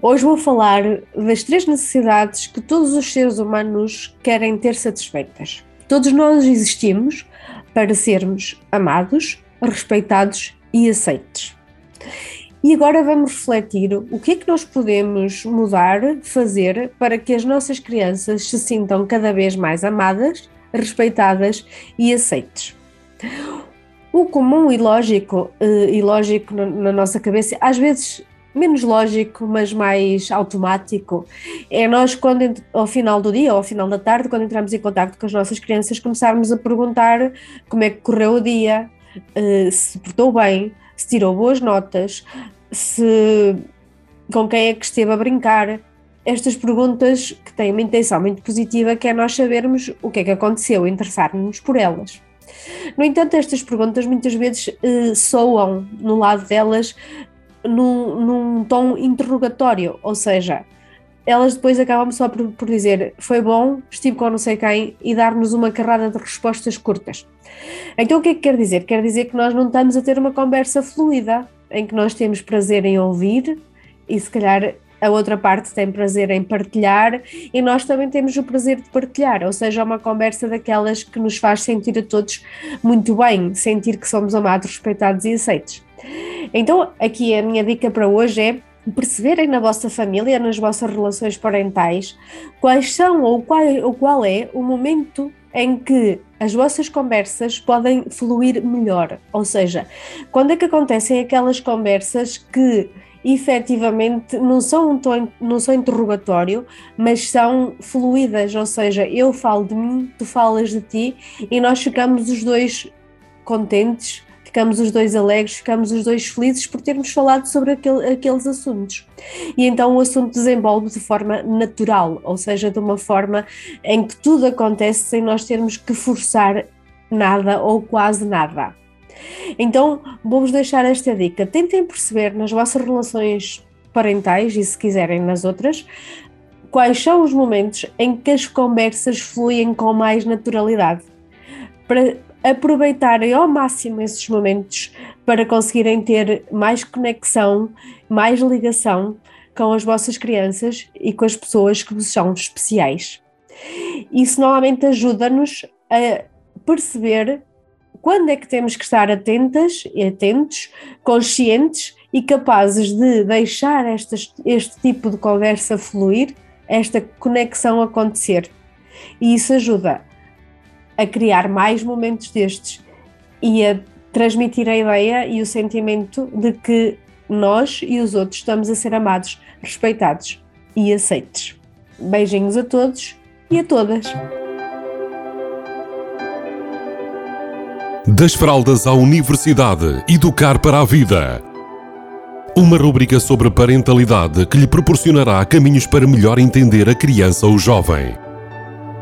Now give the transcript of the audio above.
Hoje vou falar das três necessidades que todos os seres humanos querem ter satisfeitas. Todos nós existimos para sermos amados, respeitados e aceites. E agora vamos refletir o que é que nós podemos mudar, fazer para que as nossas crianças se sintam cada vez mais amadas, respeitadas e aceites. O comum e lógico, eh, e lógico na nossa cabeça, às vezes menos lógico, mas mais automático, é nós, quando ao final do dia ou ao final da tarde, quando entramos em contato com as nossas crianças, começarmos a perguntar como é que correu o dia, eh, se portou bem, se tirou boas notas, se com quem é que esteve a brincar. Estas perguntas que têm uma intenção muito positiva, que é nós sabermos o que é que aconteceu, interessar-nos por elas. No entanto, estas perguntas muitas vezes eh, soam no lado delas num, num tom interrogatório, ou seja, elas depois acabam só por, por, dizer foi bom, estive com não sei quem e dar-nos uma carrada de respostas curtas. Então o que é que quer dizer? Quer dizer que nós não estamos a ter uma conversa fluida, em que nós temos prazer em ouvir e se calhar a outra parte tem prazer em partilhar e nós também temos o prazer de partilhar, ou seja, uma conversa daquelas que nos faz sentir a todos muito bem, sentir que somos amados, respeitados e aceitos. Então, aqui a minha dica para hoje é perceberem na vossa família, nas vossas relações parentais, quais são ou qual, ou qual é o momento em que as vossas conversas podem fluir melhor. Ou seja, quando é que acontecem aquelas conversas que efetivamente não são um tom, não são interrogatório, mas são fluídas, ou seja, eu falo de mim, tu falas de ti e nós ficamos os dois contentes ficamos os dois alegres, ficamos os dois felizes por termos falado sobre aquele, aqueles assuntos. E então o assunto desenvolve de forma natural, ou seja, de uma forma em que tudo acontece sem nós termos que forçar nada ou quase nada. Então, vou-vos deixar esta dica. Tentem perceber nas vossas relações parentais e, se quiserem, nas outras, quais são os momentos em que as conversas fluem com mais naturalidade. Para, aproveitarem ao máximo esses momentos para conseguirem ter mais conexão, mais ligação com as vossas crianças e com as pessoas que vos são especiais. Isso normalmente ajuda-nos a perceber quando é que temos que estar atentas e atentos, conscientes e capazes de deixar este tipo de conversa fluir, esta conexão acontecer. E isso ajuda a criar mais momentos destes e a transmitir a ideia e o sentimento de que nós e os outros estamos a ser amados, respeitados e aceites. Beijinhos a todos e a todas. Das fraldas à universidade, educar para a vida. Uma rúbrica sobre parentalidade que lhe proporcionará caminhos para melhor entender a criança ou jovem.